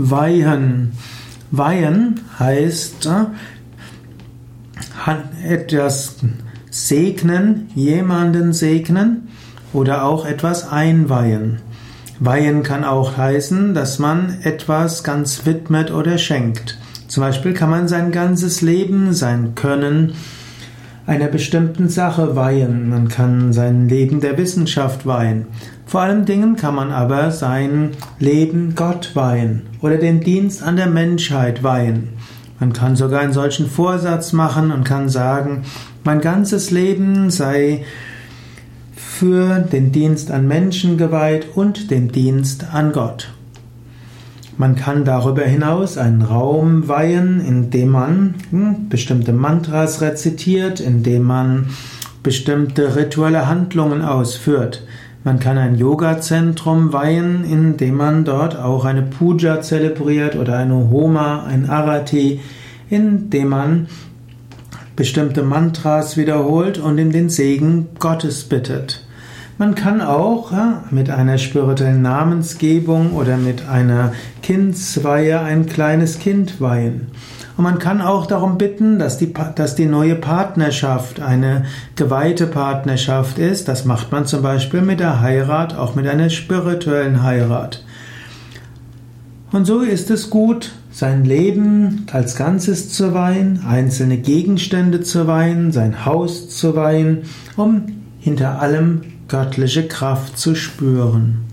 Weihen. Weihen heißt äh, etwas segnen, jemanden segnen oder auch etwas einweihen. Weihen kann auch heißen, dass man etwas ganz widmet oder schenkt. Zum Beispiel kann man sein ganzes Leben, sein Können einer bestimmten Sache weihen. Man kann sein Leben der Wissenschaft weihen. Vor allen Dingen kann man aber sein Leben Gott weihen oder den Dienst an der Menschheit weihen. Man kann sogar einen solchen Vorsatz machen und kann sagen, mein ganzes Leben sei für den Dienst an Menschen geweiht und den Dienst an Gott. Man kann darüber hinaus einen Raum weihen, in dem man hm, bestimmte Mantras rezitiert, in dem man bestimmte rituelle Handlungen ausführt. Man kann ein Yoga-Zentrum weihen, in dem man dort auch eine Puja zelebriert oder eine Homa, ein Arati, in dem man bestimmte Mantras wiederholt und in den Segen Gottes bittet. Man kann auch mit einer spirituellen Namensgebung oder mit einer Kindsweihe ein kleines Kind weihen. Und man kann auch darum bitten, dass die, dass die neue Partnerschaft eine geweihte Partnerschaft ist. Das macht man zum Beispiel mit der Heirat, auch mit einer spirituellen Heirat. Und so ist es gut, sein Leben als Ganzes zu weihen, einzelne Gegenstände zu weihen, sein Haus zu weihen, um hinter allem göttliche Kraft zu spüren.